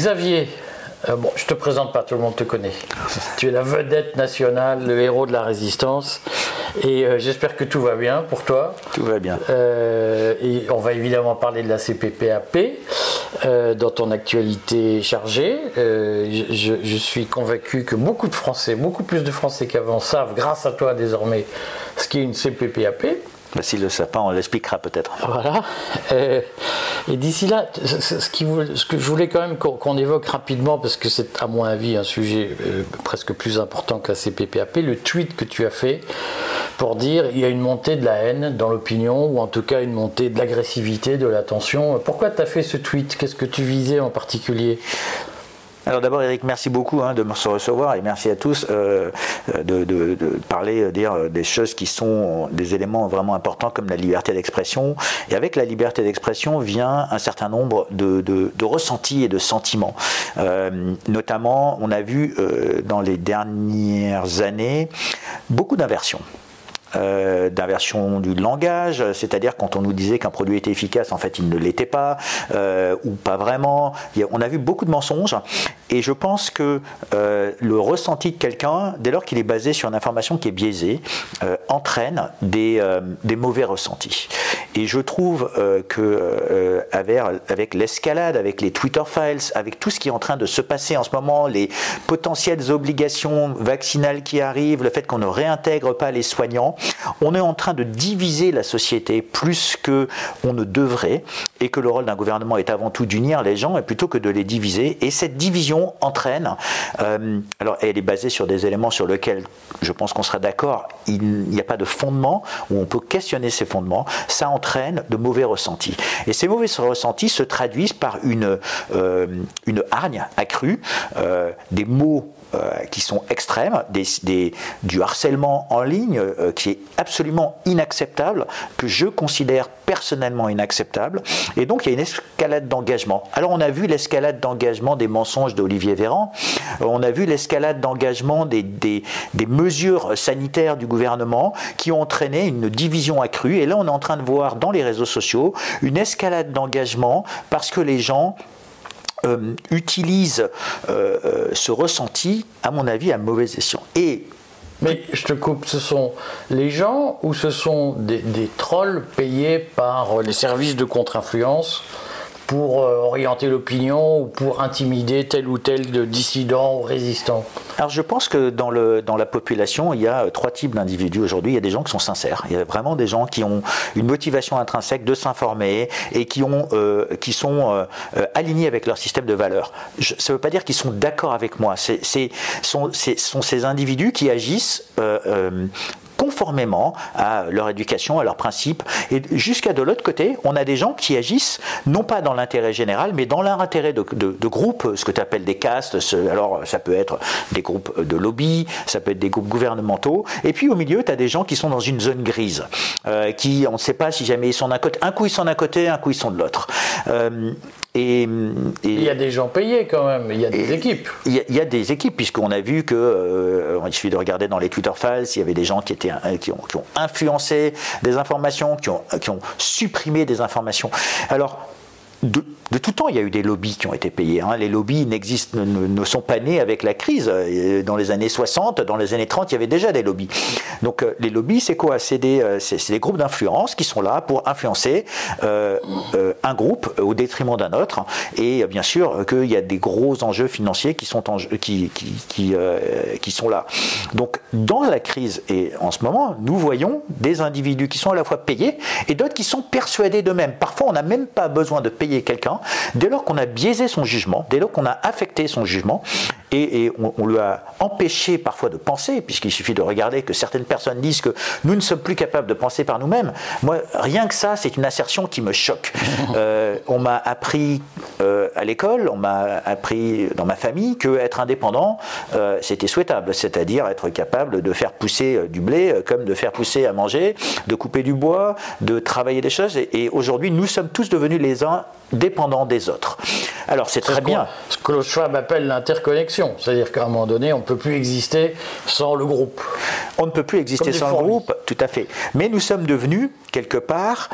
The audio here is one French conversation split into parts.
Xavier, euh, bon, je te présente pas, tout le monde te connaît. Tu es la vedette nationale, le héros de la résistance. Et euh, j'espère que tout va bien pour toi. Tout va bien. Euh, et on va évidemment parler de la CPPAP dans ton actualité chargée. Je, je, suis convaincu que beaucoup de Français, beaucoup plus de Français qu'avant, savent, grâce à toi désormais, ce qu'est une CPPAP. Bah, S'il le sait pas, on l'expliquera peut-être. Voilà. Et d'ici là, ce, que je voulais quand même qu'on évoque rapidement, parce que c'est à mon avis un sujet euh, presque plus important la CPPAP, le tweet que tu as fait pour dire il y a une montée de la haine dans l'opinion, ou en tout cas une montée de l'agressivité, de la tension. Pourquoi tu as fait ce tweet? Qu'est-ce que tu visais en particulier? Alors d'abord Eric, merci beaucoup hein, de me recevoir et merci à tous euh, de, parler, euh, dire euh, des choses qui sont des éléments vraiment importants comme la liberté d'expression. Et avec la liberté d'expression vient un certain nombre de, ressentis et de sentiments. notamment, on a vu dans les dernières années beaucoup d'inversions. Euh, d'inversion du langage, c'est-à-dire quand on nous disait qu'un produit était efficace, en fait il ne l'était pas, euh, ou pas vraiment. On a vu beaucoup de mensonges, et je pense que euh, le ressenti de quelqu'un, dès lors qu'il est basé sur une information qui est biaisée, entraîne des, des, mauvais ressentis. Et je trouve que avec, avec l'escalade, avec les Twitter files, avec tout ce qui est en train de se passer en ce moment, les potentielles obligations vaccinales qui arrivent, le fait qu'on ne réintègre pas les soignants, on est en train de diviser la société plus que on ne devrait, et que le rôle d'un gouvernement est avant tout d'unir les gens, et plutôt que de les diviser. Et cette division entraîne, euh, alors elle est basée sur des éléments sur lesquels je pense qu'on sera d'accord, il n'y a pas de fondement où on peut questionner ces fondements, ça entraîne de mauvais ressentis. Et ces mauvais ressentis se traduisent par une, euh, hargne accrue, euh, des mots euh, qui sont extrêmes, du harcèlement en ligne euh, qui est absolument inacceptable, que je considère personnellement inacceptable. Et donc il y a une escalade d'engagement. Alors on a vu l'escalade d'engagement des mensonges d'Olivier Véran, euh, on a vu l'escalade d'engagement des mesures sanitaires du gouvernement qui ont entraîné une division accrue. Et là on est en train de voir dans les réseaux sociaux une escalade d'engagement parce que les gens euh, utilise euh, euh, ce ressenti, à mon avis, à mauvais escient. Et mais je te coupe, ce sont les gens ou ce sont des, des trolls payés par les services de contre-influence pour euh, orienter l'opinion ou pour intimider tel ou tel dissident ou résistant Alors je pense que dans, le, dans la population, il y a trois types d'individus aujourd'hui. Il y a des gens qui sont sincères. Il y a vraiment des gens qui ont une motivation intrinsèque de s'informer et qui, ont, euh, qui sont euh, alignés avec leur système de valeurs. ça ne veut pas dire qu'ils sont d'accord avec moi. Sont, sont, ces individus qui agissent conformément à leur éducation, à leurs principes. Et jusqu'à de l'autre côté, on a des gens qui agissent non pas dans l'intérêt général, mais dans leur intérêt de, de, groupe, ce que tu appelles des castes. Alors, ça peut être des groupes de lobby, ça peut être des groupes gouvernementaux. Et puis au milieu, tu as des gens qui sont dans une zone grise, euh, qui, on ne sait pas si jamais ils sont d'un côté. Un coup, ils sont d'un côté, un coup, ils sont de l'autre. Euh, et, il y a des gens payés quand même, il y a des équipes. Il y, a, des équipes, puisqu'on a vu que, euh, il suffit de regarder dans les Twitter files, il y avait des gens qui, étaient, qui, ont, qui ont influencé des informations, qui ont, qui ont supprimé des informations. Alors, de, tout temps, il y a eu des lobbies qui ont été payés. Hein. Les lobbies n'existent, ne, sont pas nés avec la crise. Euh, dans les années 60, dans les années 30, il y avait déjà des lobbies. Donc euh, les lobbies, c'est quoi? C'est des, euh, des, groupes d'influence qui sont là pour influencer un groupe au détriment d'un autre. Et bien sûr qu'il y a des gros enjeux financiers qui sont, qui sont là. Donc dans la crise et en ce moment, nous voyons des individus qui sont à la fois payés et d'autres qui sont persuadés d'eux-mêmes. Parfois, on n'a même pas besoin de payer quelqu'un, dès lors qu'on a biaisé son jugement, dès lors qu'on a affecté son jugement, et, on, lui a empêché parfois de penser, puisqu'il suffit de regarder que certaines personnes disent que nous ne sommes plus capables de penser par nous-mêmes. Moi, rien que ça, c'est une assertion qui me choque. Euh, on m'a appris euh, à l'école, on m'a appris dans ma famille que être indépendant, euh, c'était souhaitable, c'est-à-dire être capable de faire pousser du blé comme de faire pousser à manger, de couper du bois, de travailler des choses. Et, et aujourd'hui, nous sommes tous devenus les uns dépendant des autres. Alors c'est très bien. Ce que Klaus Schwab appelle l'interconnexion, c'est-à-dire qu'à un moment donné, on ne peut plus exister sans le groupe. On ne peut plus exister sans le groupe, tout à fait. Mais nous sommes devenus, quelque part,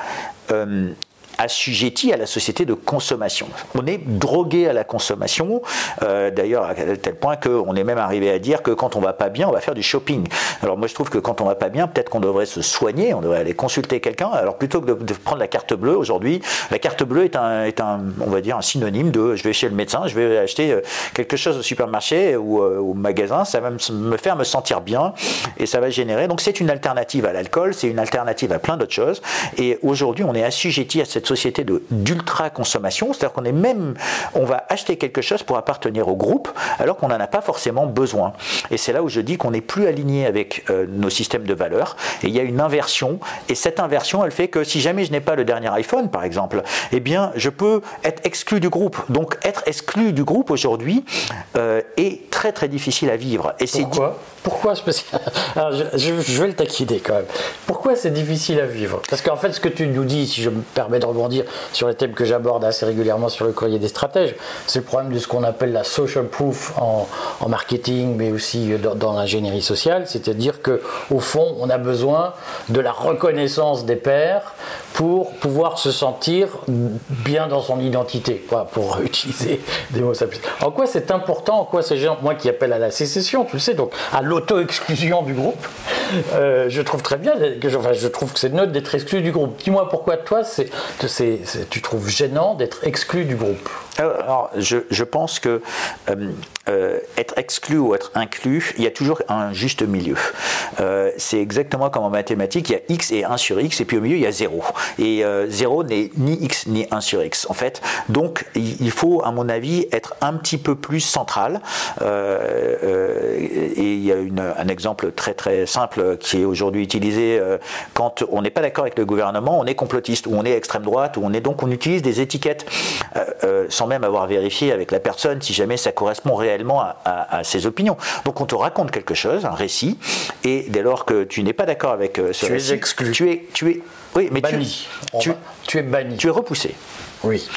euh, assujetti à la société de consommation. On est drogué à la consommation, euh, d'ailleurs à tel point qu'on est même arrivé à dire que quand on va pas bien, on va faire du shopping. Alors moi je trouve que quand on va pas bien, peut-être qu'on devrait se soigner, on devrait aller consulter quelqu'un. Alors plutôt que de, prendre la carte bleue aujourd'hui, la carte bleue est un, est un, on va dire un synonyme de je vais chez le médecin, je vais acheter euh, quelque chose au supermarché ou euh, au magasin, ça va me faire me sentir bien et ça va générer. Donc c'est une alternative à l'alcool, c'est une alternative à plein d'autres choses. Et aujourd'hui on est assujetti à cette société d'ultra consommation, c'est-à-dire qu'on est même, on va acheter quelque chose pour appartenir au groupe alors qu'on n'en a pas forcément besoin. Et c'est là où je dis qu'on n'est plus aligné avec euh, nos systèmes de valeurs et il y a une inversion. Et cette inversion, elle fait que si jamais je n'ai pas le dernier iPhone, par exemple, eh bien, je peux être exclu du groupe. Donc, être exclu du groupe aujourd'hui euh, est très très difficile à vivre. Et Pourquoi Pourquoi Alors, je, vais le taquiner quand même. Pourquoi c'est difficile à vivre? Parce qu'en fait, ce que tu nous dis, si je me permets de rebondir sur les thèmes que j'aborde assez régulièrement sur le courrier des stratèges, c'est le problème de ce qu'on appelle la social proof en, marketing, mais aussi dans, dans l'ingénierie sociale, c'est-à-dire que au fond, on a besoin de la reconnaissance des pairs pour pouvoir se sentir bien dans son identité, pour utiliser des mots simples. En quoi c'est important, en quoi ces gens, moi qui appelle à la sécession, tu le sais, donc à l'auto-exclusion du groupe, euh, je trouve très bien, que enfin, je trouve que c'est neutre d'être exclu du groupe. Dis-moi pourquoi toi, c'est, tu trouves gênant d'être exclu du groupe alors, je, pense que euh, euh, être exclu ou être inclus, il y a toujours un juste milieu. Euh, c'est exactement comme en mathématiques, il y a x et 1 sur x, et puis au milieu, il y a 0. Et 0 n'est ni x ni 1 sur x, en fait. Donc, il faut, à mon avis, être un petit peu plus central. et il y a un exemple très très simple qui est aujourd'hui utilisé quand on n'est pas d'accord avec le gouvernement, on est complotiste, ou on est extrême droite, ou on est donc on utilise des étiquettes sans même avoir vérifié avec la personne si jamais ça correspond réellement à, ses opinions. Donc on te raconte quelque chose, un récit, et dès lors que tu n'es pas d'accord avec euh, ce tu récit, es exclu. tu es, tu es, oui, mais banni. Tu, tu, es banni. Tu es repoussé. Oui.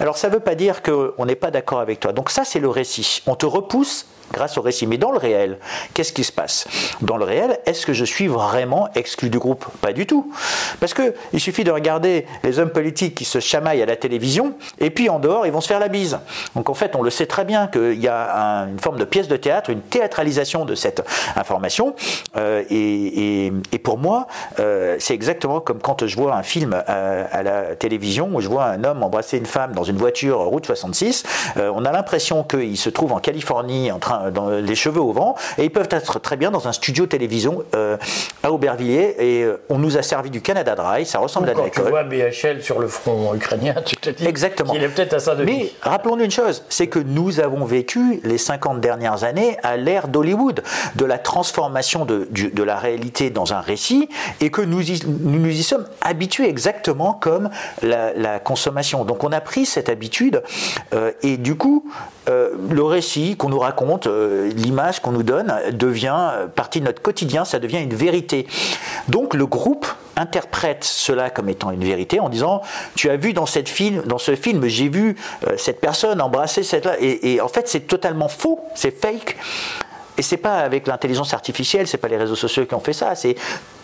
Alors ça ne veut pas dire qu'on n'est pas d'accord avec toi. Donc ça c'est le récit. On te repousse grâce au récit. Mais dans le réel, qu'est-ce qui se passe? Dans le réel, est-ce que je suis vraiment exclu du groupe? Pas du tout. Parce qu'il suffit de regarder les hommes politiques qui se chamaillent à la télévision, et puis en dehors, ils vont se faire la bise. Donc en fait, on le sait très bien qu'il y a une forme de pièce de théâtre, une théâtralisation de cette information. Euh, et, pour moi, euh, c'est exactement comme quand je vois un film à, la télévision où je vois un homme embrasser une femme dans une voiture route 66. Euh, on a l'impression qu'il se trouve en Californie en train dans les cheveux au vent, et ils peuvent être très bien dans un studio télévision euh, à Aubervilliers, et euh, on nous a servi du Canada Dry, ça ressemble à de l'alcool. tu vois BHL sur le front ukrainien, tu te dis Exactement. qu'il est peut-être à ça de Mais rappelons-nous une chose, c'est que nous avons vécu les 50 dernières années à l'ère d'Hollywood, de la transformation de, de, la réalité dans un récit, et que nous y, nous, y sommes habitués exactement comme la, consommation. Donc on a pris cette habitude, euh, et du coup, le récit qu'on nous raconte, euh, l'image qu'on nous donne devient partie de notre quotidien, ça devient une vérité. Donc le groupe interprète cela comme étant une vérité en disant tu as vu dans cette film dans ce film j'ai vu euh, cette personne embrasser cette là et, et en fait c'est totalement faux c'est fake et c'est pas avec l'intelligence artificielle c'est pas les réseaux sociaux qui ont fait ça c'est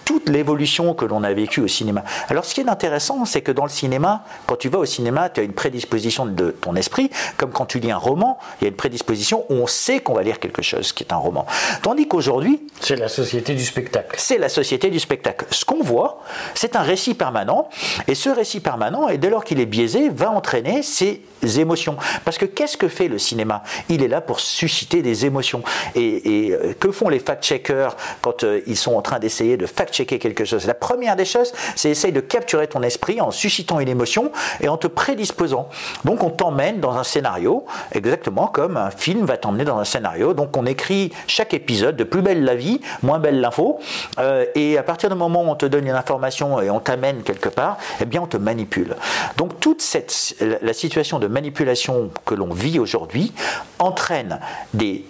toute l'évolution que l'on a vécue au cinéma. Alors ce qui est intéressant, c'est que dans le cinéma, quand tu vas au cinéma, tu as une prédisposition de ton esprit, comme quand tu lis un roman, il y a une prédisposition où on sait qu'on va lire quelque chose qui est un roman. Tandis qu'aujourd'hui... C'est la société du spectacle. C'est la société du spectacle. Ce qu'on voit, c'est un récit permanent, et ce récit permanent, et dès lors qu'il est biaisé, va entraîner ses émotions. Parce que qu'est-ce que fait le cinéma? Il est là pour susciter des émotions. Et, euh, que font les fact-checkers quand euh, ils sont en train d'essayer de fact quelque chose. La première des choses, c'est essayer de capturer ton esprit en suscitant une émotion et en te prédisposant. Donc on t'emmène dans un scénario, exactement comme un film va t'emmener dans un scénario. Donc on écrit chaque épisode de plus belle la vie, moins belle l'info. Euh, et à partir du moment où on te donne une information et on t'amène quelque part, eh bien on te manipule. Donc toute cette, la situation de manipulation que l'on vit aujourd'hui entraîne des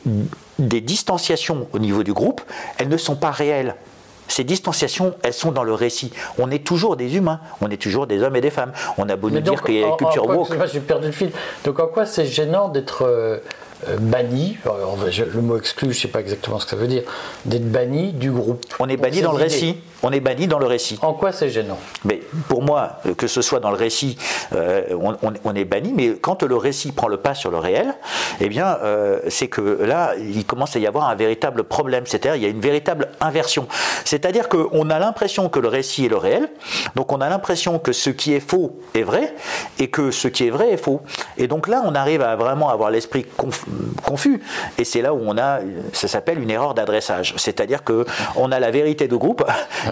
des distanciations au niveau du groupe, elles ne sont pas réelles. Ces distanciations, elles sont dans le récit. On est toujours des humains, on est toujours des hommes et des femmes. On a beau nous dire qu'il y a une culture woke. J'ai perdu le fil. Donc en quoi c'est gênant d'être euh, banni, le mot exclu, je ne sais pas exactement ce que ça veut dire, d'être banni du groupe. On est banni dans le récit. On est banni dans le récit. En quoi c'est gênant? Mais pour moi, que ce soit dans le récit, on, est banni, mais quand le récit prend le pas sur le réel, eh bien, c'est que là, il commence à y avoir un véritable problème. C'est-à-dire, il y a une véritable inversion. C'est-à-dire qu'on a l'impression que le récit est le réel, donc on a l'impression que ce qui est faux est vrai, et que ce qui est vrai est faux. Et donc là, on arrive à vraiment avoir l'esprit confus, et c'est là où on a, ça s'appelle une erreur d'adressage. C'est-à-dire que on a la vérité de groupe,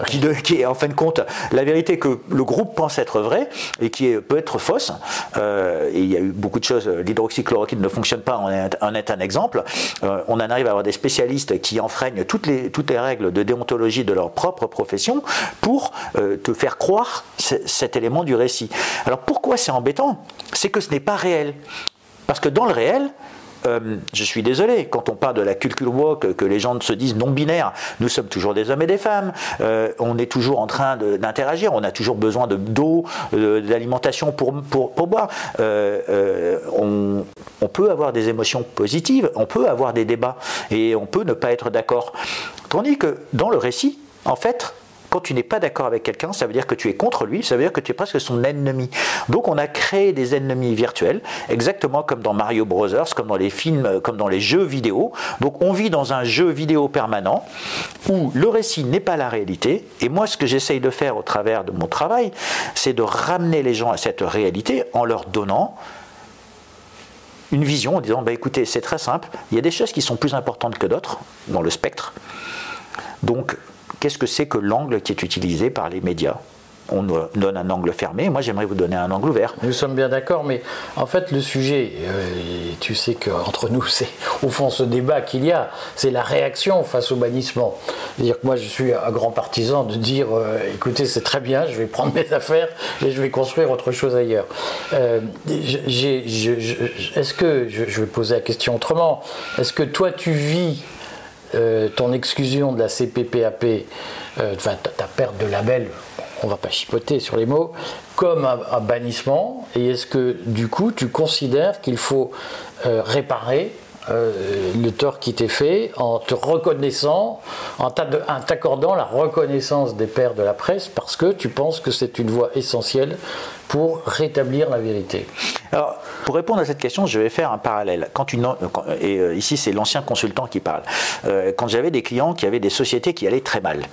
qui, est en fin de compte la vérité que le groupe pense être vraie, et qui peut être fausse. Euh, il y a eu beaucoup de choses, l'hydroxychloroquine ne fonctionne pas, en est, un exemple. Euh, on en arrive à avoir des spécialistes qui enfreignent toutes les, toutes les règles de déontologie de leur propre profession pour euh, te faire croire cet élément du récit. Alors pourquoi c'est embêtant? C'est que ce n'est pas réel. Parce que dans le réel, euh, je suis désolé, quand on parle de la culture woke, que les gens se disent non binaires, nous sommes toujours des hommes et des femmes, euh, on est toujours en train d'interagir, on a toujours besoin d'eau, d'alimentation pour, boire. on, on peut avoir des émotions positives, on peut avoir des débats et on peut ne pas être d'accord. Tandis que dans le récit, en fait, quand tu n'es pas d'accord avec quelqu'un, ça veut dire que tu es contre lui, ça veut dire que tu es presque son ennemi. Donc on a créé des ennemis virtuels, exactement comme dans Mario Brothers, comme dans les films, comme dans les jeux vidéo. Donc on vit dans un jeu vidéo permanent où le récit n'est pas la réalité. Et moi, ce que j'essaye de faire au travers de mon travail, c'est de ramener les gens à cette réalité en leur donnant une vision en disant bah, écoutez, c'est très simple, il y a des choses qui sont plus importantes que d'autres dans le spectre. Donc, qu'est-ce que c'est que l'angle qui est utilisé par les médias? On donne un angle fermé. Moi, j'aimerais vous donner un angle ouvert. Nous sommes bien d'accord, mais en fait, le sujet, euh, tu sais qu'entre nous, c'est au fond ce débat qu'il y a, c'est la réaction face au bannissement. C'est-à-dire que moi, je suis un grand partisan de dire euh, écoutez, c'est très bien, je vais prendre mes affaires et je vais construire autre chose ailleurs. Euh, est-ce que, je, vais poser la question autrement, est-ce que toi, tu vis euh, ton exclusion de la CPPAP, euh, ta, perte de label, on va pas chipoter sur les mots, comme un, bannissement. Et est-ce que du coup tu considères qu'il faut euh, réparer le tort qui t'est fait en te reconnaissant, en t'accordant la reconnaissance des pères de la presse parce que tu penses que c'est une voie essentielle pour rétablir la vérité Alors, pour répondre à cette question, je vais faire un parallèle. Quand une, et euh, ici, c'est l'ancien consultant qui parle. Euh, quand j'avais des clients qui avaient des sociétés qui allaient très mal,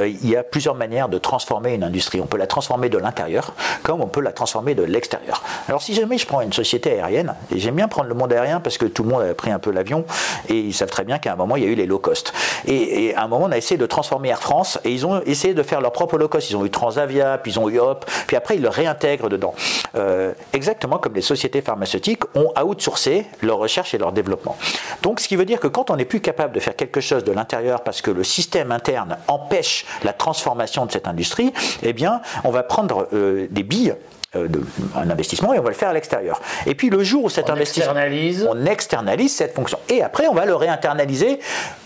euh, il y a plusieurs manières de transformer une industrie. On peut la transformer de l'intérieur, comme on peut la transformer de l'extérieur. Alors, si jamais je prends une société aérienne, et j'aime bien prendre le monde aérien parce que tout le monde a pris un peu l'avion, et ils savent très bien qu'à un moment, il y a eu les low cost. Et, à un moment, on a essayé de transformer Air France, et ils ont essayé de faire leur propre low cost. Ils ont eu Transavia, puis ils ont eu Hop, puis après, ils le réintègrent dedans. Euh, exactement comme les sociétés pharmaceutiques ont outsourcé leur recherche et leur développement. Donc, ce qui veut dire que quand on n'est plus capable de faire quelque chose de l'intérieur parce que le système interne empêche la transformation de cette industrie, eh bien, on va prendre euh, des billes euh, de, un investissement et on va le faire à l'extérieur. Et puis le jour où cet investissement, on externalise cette fonction. Et après, on va le réinternaliser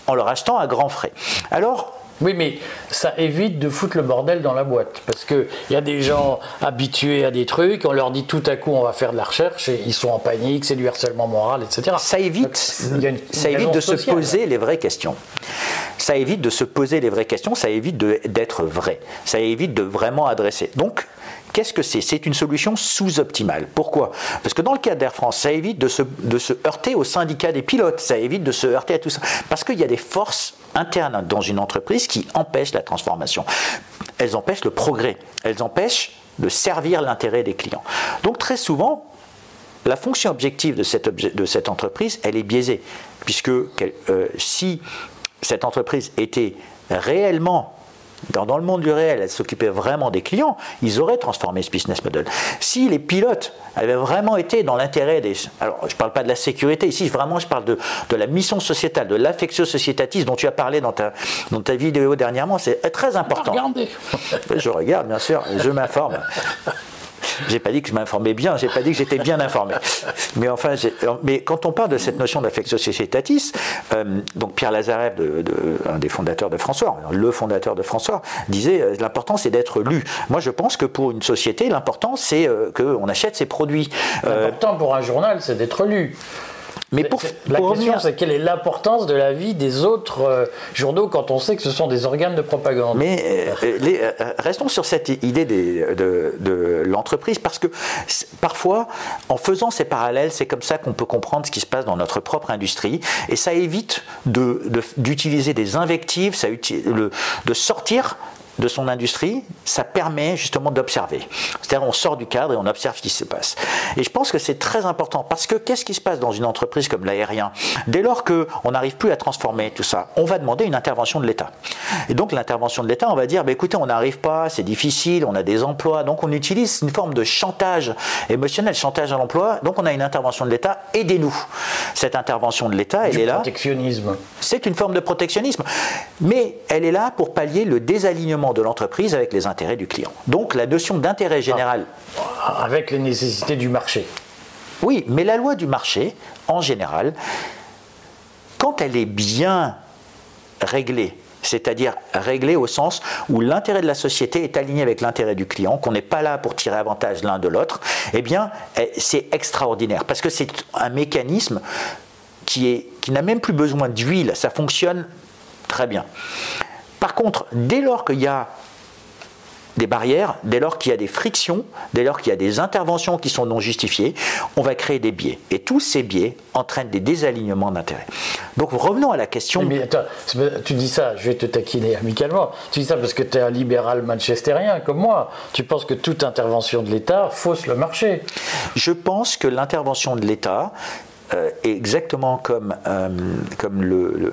en le rachetant à grands frais. Alors, oui, mais ça évite de foutre le bordel dans la boîte. Parce qu'il y a des gens habitués à des trucs, on leur dit tout à coup on va faire de la recherche et ils sont en panique, c'est du harcèlement moral, etc. Ça évite, ça évite de se poser les vraies questions. Ça évite de se poser les vraies questions, ça évite d'être vrai. Ça évite de vraiment adresser. Donc, Qu'est-ce que c'est? C'est une solution sous-optimale. Pourquoi? Parce que dans le cas d'Air France, ça évite de se, heurter au syndicat des pilotes, ça évite de se heurter à tout ça. Parce qu'il y a des forces internes dans une entreprise qui empêchent la transformation. Elles empêchent le progrès, elles empêchent de servir l'intérêt des clients. Donc très souvent, la fonction objective de cette, de cette entreprise, elle est biaisée, puisque euh, si cette entreprise était réellement dans, le monde du réel, elle s'occupait vraiment des clients, ils auraient transformé ce business model. Si les pilotes avaient vraiment été dans l'intérêt des... Alors, je ne parle pas de la sécurité, ici, vraiment, je parle de, de la mission sociétale, de l'affectio societatis dont tu as parlé dans ta, dans ta vidéo dernièrement, c'est très important. Regardez. Je regarde, bien sûr, je m'informe. J'ai pas dit que je m'informais bien, j'ai pas dit que j'étais bien informé. Mais enfin, mais quand on parle de cette notion d'affectio societatis, euh, donc Pierre Lazarev, un des fondateurs de François, le fondateur de François, disait euh, l'important c'est d'être lu. Moi, je pense que pour une société, l'important c'est euh, qu'on achète ses produits. L'important pour un journal, c'est d'être lu. Mais pour, la question, c'est quelle est l'importance de la vie des autres euh, journaux quand on sait que ce sont des organes de propagande Mais euh, euh, restons sur cette idée de, l'entreprise, parce que parfois, en faisant ces parallèles, c'est comme ça qu'on peut comprendre ce qui se passe dans notre propre industrie, et ça évite d'utiliser des invectives, ça, de sortir de son industrie, ça permet justement d'observer. C'est-à-dire on sort du cadre et on observe ce qui se passe. Et je pense que c'est très important parce que qu'est-ce qui se passe dans une entreprise comme l'aérien? Dès lors qu'on n'arrive plus à transformer tout ça, on va demander une intervention de l'État. Et donc l'intervention de l'État, on va dire, bah, écoutez, on n'arrive pas, c'est difficile, on a des emplois, donc on utilise une forme de chantage émotionnel, chantage à l'emploi, donc on a une intervention de l'État, aidez-nous. Cette intervention de l'État, elle est là. Protectionnisme. C'est une forme de protectionnisme, mais elle est là pour pallier le désalignement de l'entreprise avec les intérêts du client. Donc la notion d'intérêt général. Ah, avec les nécessités du marché. Oui, mais la loi du marché, en général, quand elle est bien réglée, c'est-à-dire réglée au sens où l'intérêt de la société est aligné avec l'intérêt du client, qu'on n'est pas là pour tirer avantage l'un de l'autre, eh bien, eh, c'est extraordinaire parce que c'est un mécanisme qui, est, qui n'a même plus besoin d'huile, ça fonctionne très bien. Par contre, dès lors qu'il y a des barrières, dès lors qu'il y a des frictions, dès lors qu'il y a des interventions qui sont non justifiées, on va créer des biais. Et tous ces biais entraînent des désalignements d'intérêts. Donc revenons à la question. Mais attends, tu dis ça, je vais te taquiner amicalement. Tu dis ça parce que tu es un libéral manchestérien comme moi. Tu penses que toute intervention de l'État fausse le marché. Je pense que l'intervention de l'État euh, exactement comme, euh, comme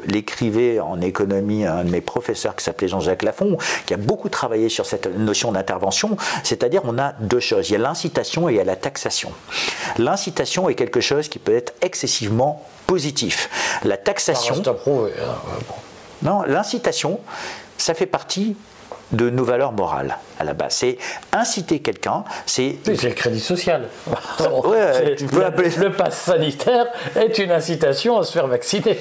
l'écrivait en économie un de mes professeurs qui s'appelait Jean-Jacques Lafont, qui a beaucoup travaillé sur cette notion d'intervention, c'est-à-dire on a deux choses, il y a l'incitation et il y a la taxation. L'incitation est quelque chose qui peut être excessivement positif. La taxation... Hein, non, l'incitation, ça fait partie de nos valeurs morales à la base. C'est inciter quelqu'un, c'est... c'est le crédit social. le pass sanitaire est une incitation à se faire vacciner.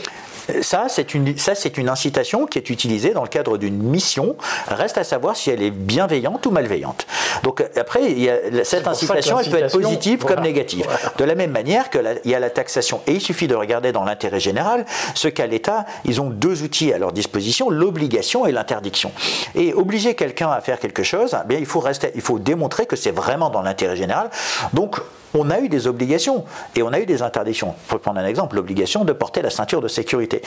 Ça, c'est une, ça, c'est une incitation qui est utilisée dans le cadre d'une mission. Reste à savoir si elle est bienveillante ou malveillante. Donc après, il y a, cette incitation, elle peut être positive comme négative. De la même manière qu'il y a la taxation. Et il suffit de regarder dans l'intérêt général ce qu'à l'État, ils ont deux outils à leur disposition, l'obligation et l'interdiction. Et obliger quelqu'un à faire quelque chose, eh bien, il faut rester, il faut démontrer que c'est vraiment dans l'intérêt général. Donc, on a eu des obligations et on a eu des interdictions. Pour prendre un exemple, l'obligation de porter la ceinture de sécurité.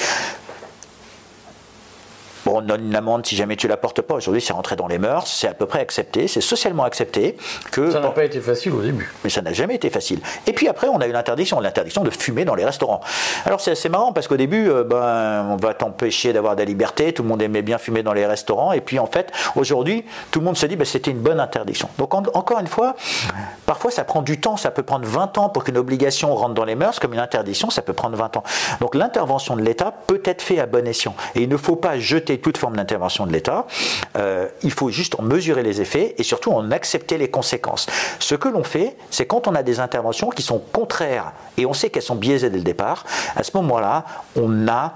Bon, on donne une amende si jamais tu la portes pas. Aujourd'hui, c'est rentré dans les mœurs, c'est à peu près accepté, c'est socialement accepté. que Ça n'a pas été facile au début. Mais ça n'a jamais été facile. Et puis après, on a eu l'interdiction, l'interdiction de fumer dans les restaurants. Alors c'est assez marrant parce qu'au début, euh, ben, on va t'empêcher d'avoir de la liberté, tout le monde aimait bien fumer dans les restaurants, et puis en fait, aujourd'hui, tout le monde se dit que ben, c'était une bonne interdiction. Donc encore une fois, parfois ça prend du temps, ça peut prendre 20 ans pour qu'une obligation rentre dans les mœurs, comme une interdiction, ça peut prendre 20 ans. Donc l'intervention de l'État peut être faite à bon escient. Et il ne faut pas jeter toute forme d'intervention de l'État. Euh, il faut juste en mesurer les effets et surtout en accepter les conséquences. Ce que l'on fait, c'est quand on a des interventions qui sont contraires et on sait qu'elles sont biaisées dès le départ, à ce moment-là, on a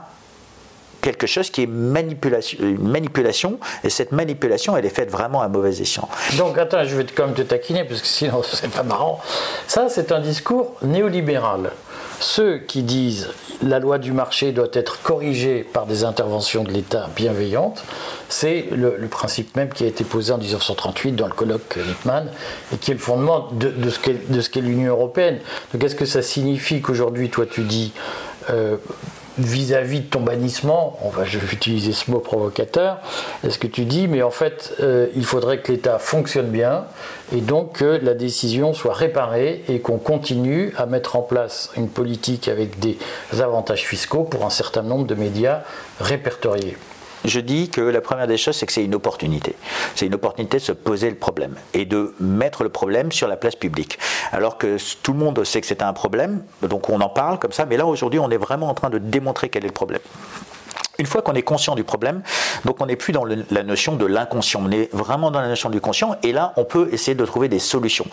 quelque chose qui est manipulation, une manipulation, et cette manipulation, elle est faite vraiment à mauvais escient. Donc, attends, je vais quand même te taquiner, parce que sinon, c'est pas marrant. Ça, c'est un discours néolibéral. Ceux qui disent la loi du marché doit être corrigée par des interventions de l'État bienveillantes, c'est le, principe même qui a été posé en 1938 dans le colloque Lippmann et qui est le fondement de, ce qu'est l'Union européenne. Donc est-ce que ça signifie qu'aujourd'hui, toi, tu dis euh, vis-à-vis de ton bannissement, on va, je vais utiliser ce mot provocateur, est-ce que tu dis, mais en fait, euh, il faudrait que l'État fonctionne bien et donc que la décision soit réparée et qu'on continue à mettre en place une politique avec des avantages fiscaux pour un certain nombre de médias répertoriés je dis que la première des choses, c'est que c'est une opportunité. C'est une opportunité de se poser le problème et de mettre le problème sur la place publique. Alors que tout le monde sait que c'est un problème, donc on en parle comme ça, mais là aujourd'hui, on est vraiment en train de démontrer quel est le problème. Une fois qu'on est conscient du problème, donc on n'est plus dans la notion de l'inconscient, on est vraiment dans la notion du conscient, et là on peut essayer de trouver des solutions.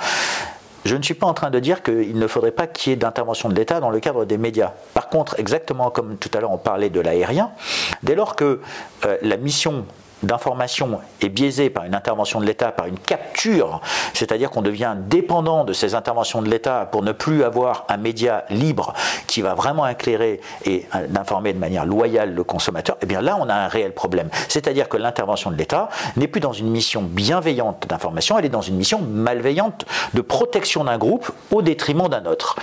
Je ne suis pas en train de dire qu'il ne faudrait pas qu'il y ait d'intervention de l'État dans le cadre des médias. Par contre, exactement comme tout à l'heure on parlait de l'aérien, dès lors que euh, la mission d'information est biaisé par une intervention de l'État, par une capture, c'est-à-dire qu'on devient dépendant de ces interventions de l'État pour ne plus avoir un média libre qui va vraiment éclairer et euh, d'informer de manière loyale le consommateur, eh bien là, on a un réel problème. C'est-à-dire que l'intervention de l'État n'est plus dans une mission bienveillante d'information, elle est dans une mission malveillante de protection d'un groupe au détriment d'un autre.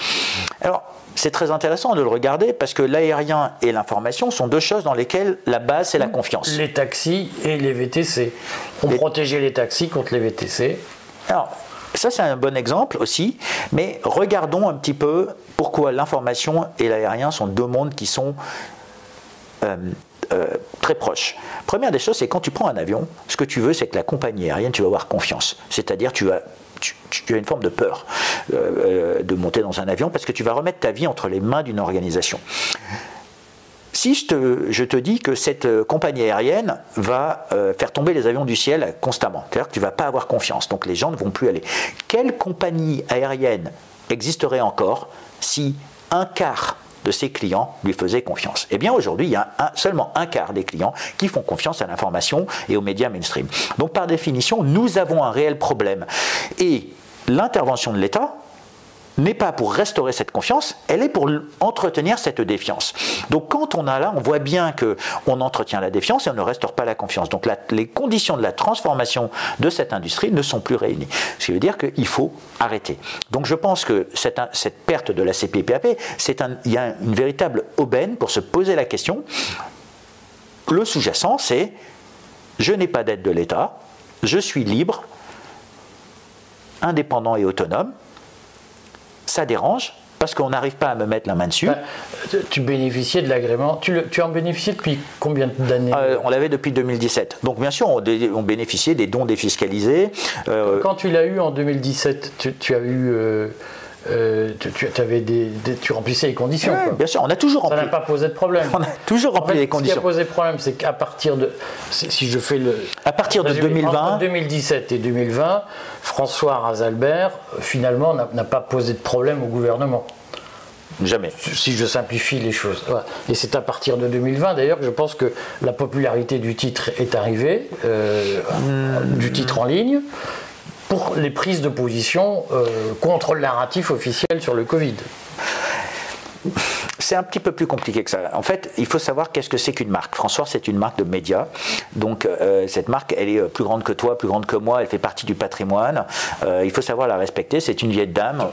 Alors, c'est très intéressant de le regarder parce que l'aérien et l'information sont deux choses dans lesquelles la base c'est la confiance. Les taxis et les VTC. On protégeait les taxis contre les VTC. Alors, ça c'est un bon exemple aussi, mais regardons un petit peu pourquoi l'information et l'aérien sont deux mondes qui sont euh, euh, très proches. Première des choses, c'est quand tu prends un avion, ce que tu veux, c'est que la compagnie aérienne, tu vas avoir confiance. C'est-à-dire, tu as tu, as une forme de peur euh, de monter dans un avion parce que tu vas remettre ta vie entre les mains d'une organisation. Si je te, dis que cette euh, compagnie aérienne va euh, faire tomber les avions du ciel constamment, c'est-à-dire que tu ne vas pas avoir confiance, donc les gens ne vont plus aller. Quelle compagnie aérienne existerait encore si un quart de ses clients lui faisaient confiance. Eh bien aujourd'hui, il y a seulement un quart des clients qui font confiance à l'information et aux médias mainstream. Donc par définition, nous avons un réel problème. Et l'intervention de l'État, n'est pas pour restaurer cette confiance, elle est pour entretenir cette défiance. Donc quand on a là, on voit bien que on entretient la défiance et on ne restaure pas la confiance. Donc les conditions de la transformation de cette industrie ne sont plus réunies. Ce qui veut dire qu'il faut arrêter. Donc je pense que cette, cette perte de la CPPAP, c'est un, il y a une véritable aubaine pour se poser la question. Le sous-jacent, c'est je n'ai pas d'aide de l'État, je suis libre, indépendant et autonome, ça dérange parce qu'on n'arrive pas à me mettre la main dessus. Bah, tu bénéficiais de l'agrément. Tu, tu, en bénéficiais depuis combien d'années euh, On l'avait depuis 2017. Donc bien sûr, on, bénéficiait des dons défiscalisés. Euh, Quand tu l'as eu en 2017, tu, tu as eu... Euh, euh, tu, avais des, tu remplissais les conditions. Bien sûr, on a toujours rempli. Ça n'a pas posé de problème. On a toujours rempli les conditions. Ce qui a posé problème, c'est qu'à partir de, si je fais le, à partir de 2020, entre 2017 et 2020, François Razalbert finalement n'a pas posé de problème au gouvernement. Jamais. Si je simplifie les choses. Et c'est à partir de 2020 d'ailleurs que je pense que la popularité du titre est arrivée, euh, du titre en ligne pour les prises de position euh, contre le narratif officiel sur le Covid c'est un petit peu plus compliqué que ça. En fait, il faut savoir qu'est-ce que c'est qu'une marque. François, c'est une marque de médias. Donc, euh, cette marque, elle est plus grande que toi, plus grande que moi. Elle fait partie du patrimoine. Euh, il faut savoir la respecter. C'est une vieille dame.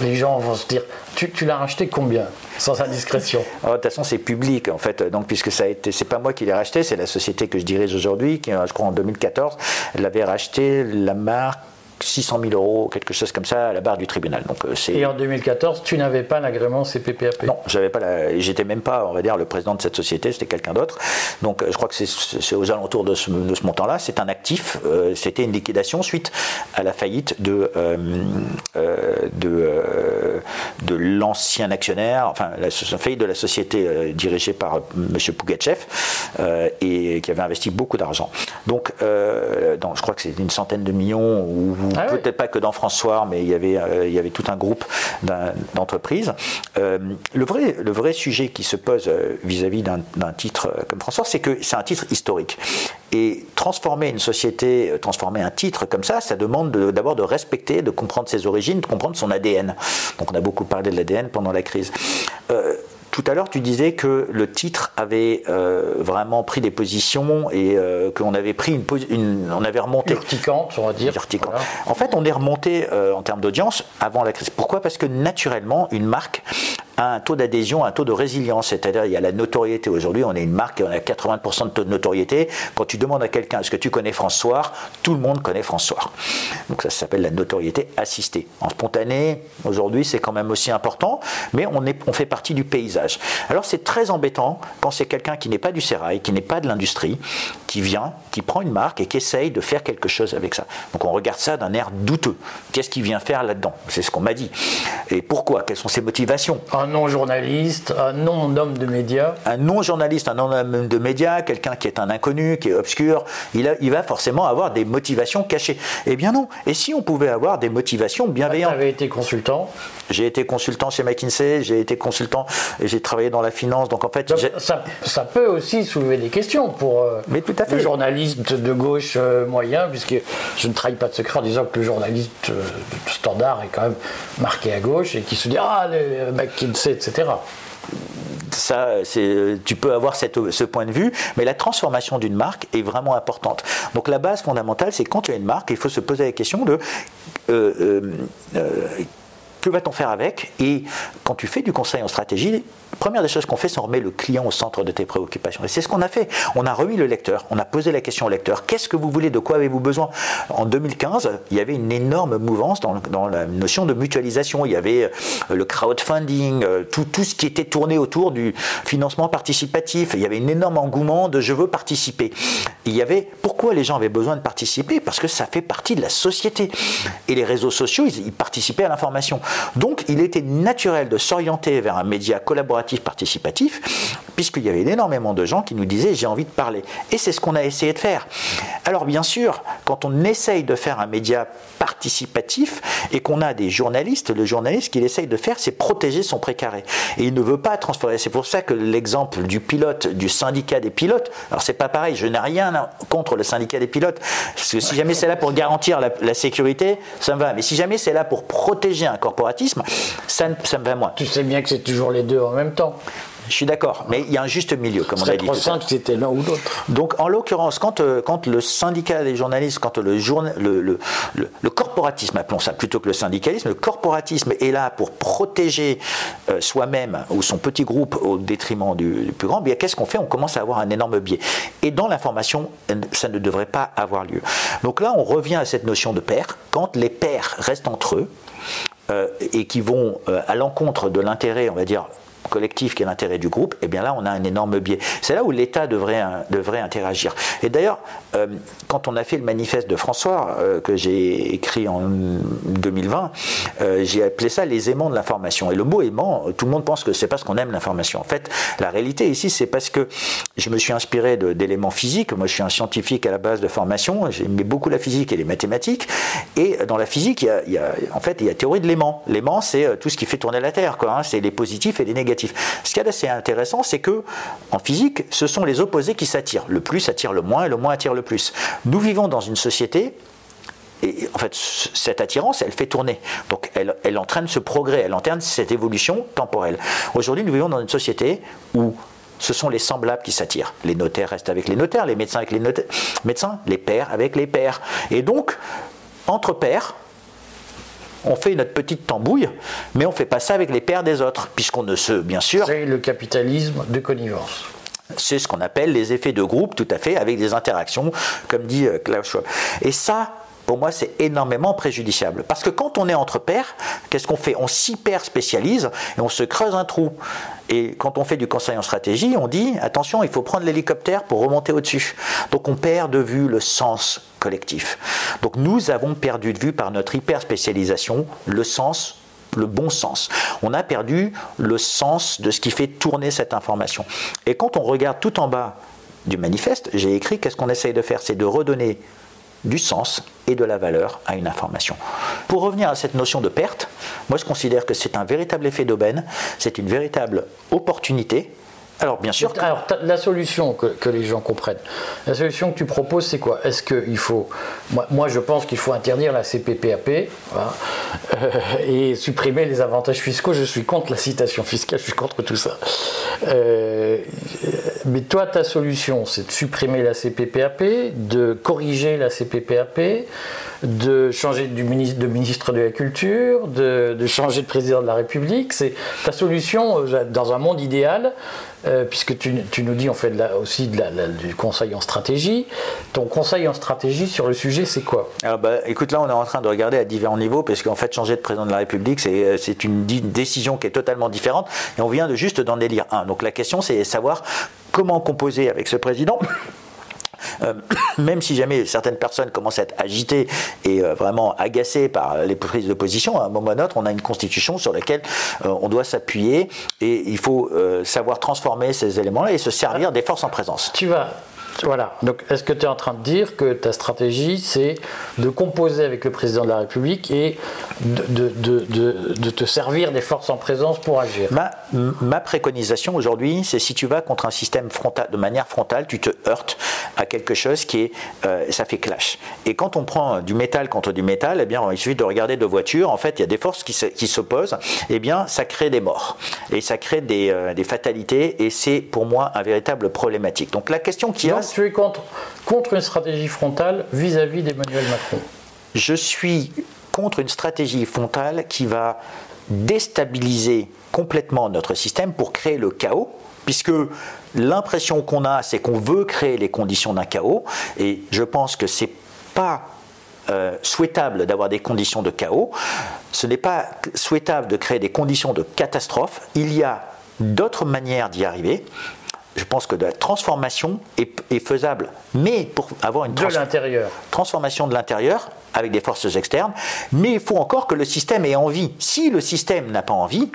Les gens vont se dire Tu, l'as racheté combien Sans indiscrétion? Oh, de toute façon, c'est public, en fait. Donc, puisque ça a été. C'est pas moi qui l'ai racheté, c'est la société que je dirige aujourd'hui, qui, je crois, en 2014, elle avait racheté la marque 600 000 euros, quelque chose comme ça, à la barre du tribunal. Donc, euh, Et en 2014, tu n'avais pas l'agrément CPPAP Non, j'avais pas. La... J'étais même pas, on va dire, le président de cette société. C'était quelqu'un d'autre. Donc, euh, je crois que c'est aux alentours de ce, montant-là. C'est un actif. Euh, c'était une liquidation suite à la faillite de de, de l'ancien actionnaire, enfin, la, faillite de la société dirigée par M. Pougatchev et qui avait investi beaucoup d'argent. Donc, je crois que c'est une centaine de millions ou ah peut-être pas que dans François, mais il y avait, euh, il y avait tout un groupe d'entreprises. Euh, le, vrai, le vrai sujet qui se pose euh, vis-à-vis d'un titre comme François, c'est que c'est un titre historique. Et transformer une société, transformer un titre comme ça, ça demande d'abord de, respecter, de comprendre ses origines, de comprendre son ADN. Donc on a beaucoup parlé de l'ADN pendant la crise. Tout à l'heure, tu disais que le titre avait euh, vraiment pris des positions et euh, qu'on avait pris une, une, on avait remonté. Urticante, on va dire. En fait, on est remonté euh, en termes d'audience avant la crise. Pourquoi? Parce que naturellement, une marque un taux d'adhésion, un taux de résilience. C'est-à-dire, il y a la notoriété. Aujourd'hui, on est une marque et on a 80% de taux de notoriété. Quand tu demandes à quelqu'un est-ce que tu connais François, tout le monde connaît François. Donc ça s'appelle la notoriété assistée. En spontané, aujourd'hui, c'est quand même aussi important, mais on, est, on fait partie du paysage. Alors c'est très embêtant quand c'est quelqu'un qui n'est pas du sérail, qui n'est pas de l'industrie, qui vient, qui prend une marque et qui essaye de faire quelque chose avec ça. Donc on regarde ça d'un air douteux. Qu'est-ce qu'il vient faire là-dedans? C'est ce qu'on m'a dit. Et pourquoi? Quelles sont ses motivations? Un non-journaliste, un non-homme de médias. Un non-journaliste, un non-homme de médias, quelqu'un qui est un inconnu, qui est obscur, il, il, va forcément avoir des motivations cachées. Eh bien non. Et si on pouvait avoir des motivations bienveillantes? Tu avais été consultant J'ai été consultant chez McKinsey, j'ai été consultant et j'ai travaillé dans la finance. Donc en fait, ça, ça, peut aussi soulever des questions pour euh, Mais tout à fait. le journaliste de gauche euh, moyen, puisque je ne trahis pas de secret en disant que le journaliste euh, standard est quand même marqué à gauche et qui se dit ah le McKinsey, etc ça, tu peux avoir cette, ce point de vue, mais la transformation d'une marque est vraiment importante. Donc la base fondamentale, c'est quand tu as une marque, il faut se poser la question de que va-t-on faire avec Et quand tu fais du conseil en stratégie, première des choses qu'on fait, c'est on remet le client au centre de tes préoccupations. Et c'est ce qu'on a fait. On a remis le lecteur, on a posé la question au lecteur. Qu'est-ce que vous voulez De quoi avez-vous besoin? En 2015, il y avait une énorme mouvance dans, la notion de mutualisation. Il y avait euh, le crowdfunding, euh, tout, tout ce qui était tourné autour du financement participatif. Il y avait un énorme engouement de je veux participer. Il y avait pourquoi les gens avaient besoin de participer? Parce que ça fait partie de la société. Et les réseaux sociaux, ils participaient à l'information. Donc, il était naturel de s'orienter vers un média collaboratif participatif, puisqu'il y avait énormément de gens qui nous disaient j'ai envie de parler. Et c'est ce qu'on a essayé de faire. Alors bien sûr, quand on essaye de faire un média participatif et qu'on a des journalistes, le journaliste qu'il essaye de faire, c'est protéger son précaré. Et il ne veut pas transformer. C'est pour ça que l'exemple du pilote, du syndicat des pilotes, alors c'est pas pareil, je n'ai rien contre le syndicat des pilotes, parce que si jamais c'est là pour garantir la, sécurité, ça me va. Mais si jamais c'est là pour protéger un corporatisme, ça, ça me va moins. Tu sais bien que c'est toujours les deux en même temps. Je suis d'accord, mais il y a un juste milieu, comme on a dit. C'est que c'était l'un ou l'autre. Donc, en l'occurrence, quand, euh, quand le syndicat des journalistes, quand le, le, le, le, corporatisme, appelons ça plutôt que le syndicalisme, le corporatisme est là pour protéger euh, soi-même ou son petit groupe au détriment du, plus grand, bien qu'est-ce qu'on fait? On commence à avoir un énorme biais. Et dans l'information, ça ne devrait pas avoir lieu. Donc là, on revient à cette notion de pair. Quand les pairs restent entre eux, euh, et qui vont euh, à l'encontre de l'intérêt, on va dire, collectif qui est l'intérêt du groupe, et eh bien là, on a un énorme biais. C'est là où l'État devrait, devrait interagir. Et d'ailleurs, euh, quand on a fait le manifeste de François, euh, que j'ai écrit en 2020, euh, j'ai appelé ça les aimants de l'information. Et le mot aimant, tout le monde pense que c'est parce qu'on aime l'information. En fait, la réalité ici, c'est parce que je me suis inspiré d'éléments physiques. Moi, je suis un scientifique à la base de formation. J'aimais beaucoup la physique et les mathématiques. Et dans la physique, il y a, en fait, il y a théorie de l'aimant. L'aimant, c'est tout ce qui fait tourner la Terre. Hein. C'est les positifs et les négatifs. Ce qui est assez intéressant, c'est que en physique, ce sont les opposés qui s'attirent. Le plus attire le moins et le moins attire le plus. Nous vivons dans une société et en fait, cette attirance, elle fait tourner. Donc, elle, elle entraîne ce progrès, elle entraîne cette évolution temporelle. Aujourd'hui, nous vivons dans une société où ce sont les semblables qui s'attirent. Les notaires restent avec les notaires, les médecins avec les médecins, les pères avec les pères. Et donc, entre pères, on fait notre petite tambouille, mais on ne fait pas ça avec les pères des autres, puisqu'on ne se, bien sûr. C'est le capitalisme de connivence. C'est ce qu'on appelle les effets de groupe, tout à fait, avec des interactions, comme dit euh, Klaus Schwab. Et ça, pour moi, c'est énormément préjudiciable. Parce que quand on est entre pairs, qu'est-ce qu'on fait? On s'hyper spécialise et on se creuse un trou. Et quand on fait du conseil en stratégie, on dit attention, il faut prendre l'hélicoptère pour remonter au-dessus. Donc on perd de vue le sens collectif. Donc nous avons perdu de vue par notre hyper spécialisation le sens le bon sens. On a perdu le sens de ce qui fait tourner cette information. Et quand on regarde tout en bas du manifeste, j'ai écrit qu'est-ce qu'on essaye de faire C'est de redonner du sens et de la valeur à une information. Pour revenir à cette notion de perte, moi je considère que c'est un véritable effet d'aubaine, c'est une véritable opportunité alors bien sûr. Alors la solution que, les gens comprennent, la solution que tu proposes, c'est quoi? Est-ce qu'il faut, moi, je pense qu'il faut interdire la CPPAP euh, et supprimer les avantages fiscaux. Je suis contre la citation fiscale, je suis contre tout ça. Euh, mais toi, ta solution, c'est de supprimer la CPPAP, de corriger la CPPAP, de changer de ministre de la Culture, de, changer de président de la République. C'est ta solution euh, dans un monde idéal, euh, puisque tu, nous dis on fait aussi du conseil en stratégie. Ton conseil en stratégie sur le sujet, c'est quoi? Alors bah, écoute, là on est en train de regarder à différents niveaux, parce qu'en fait changer de président de la République, c'est euh, une, une décision qui est totalement différente, et on vient de juste d'en élire un. Donc la question c'est savoir comment composer avec ce président euh, même si jamais certaines personnes commencent à être agitées et euh, vraiment agacées par les prises de position, à un moment ou à un autre, on a une constitution sur laquelle on doit s'appuyer et il faut savoir transformer ces éléments-là et se servir des forces en présence. Tu vas voilà. Donc, est-ce que tu es en train de dire que ta stratégie, c'est de composer avec le président de la République et de, de, te servir des forces en présence pour agir? Ma, ma préconisation aujourd'hui, c'est si tu vas contre un système de manière frontale, tu te heurtes à quelque chose qui est. Euh, ça fait clash. Et quand on prend du métal contre du métal, eh bien, il suffit de regarder deux voitures. En fait, il y a des forces qui s'opposent. Eh bien, ça crée des morts. Et ça crée des, euh, des fatalités. Et c'est pour moi un véritable problématique. Donc, la question qui a tu es contre, une stratégie frontale vis-à-vis d'Emmanuel Macron. Je suis contre une stratégie frontale qui va déstabiliser complètement notre système pour créer le chaos, puisque l'impression qu'on a, c'est qu'on veut créer les conditions d'un chaos, et je pense que c'est pas euh, souhaitable d'avoir des conditions de chaos, ce n'est pas souhaitable de créer des conditions de catastrophe, il y a d'autres manières d'y arriver je pense que la transformation est, faisable, mais pour avoir une transformation de l'intérieur, avec des forces externes, mais il faut encore que le système ait envie. Si le système n'a pas envie,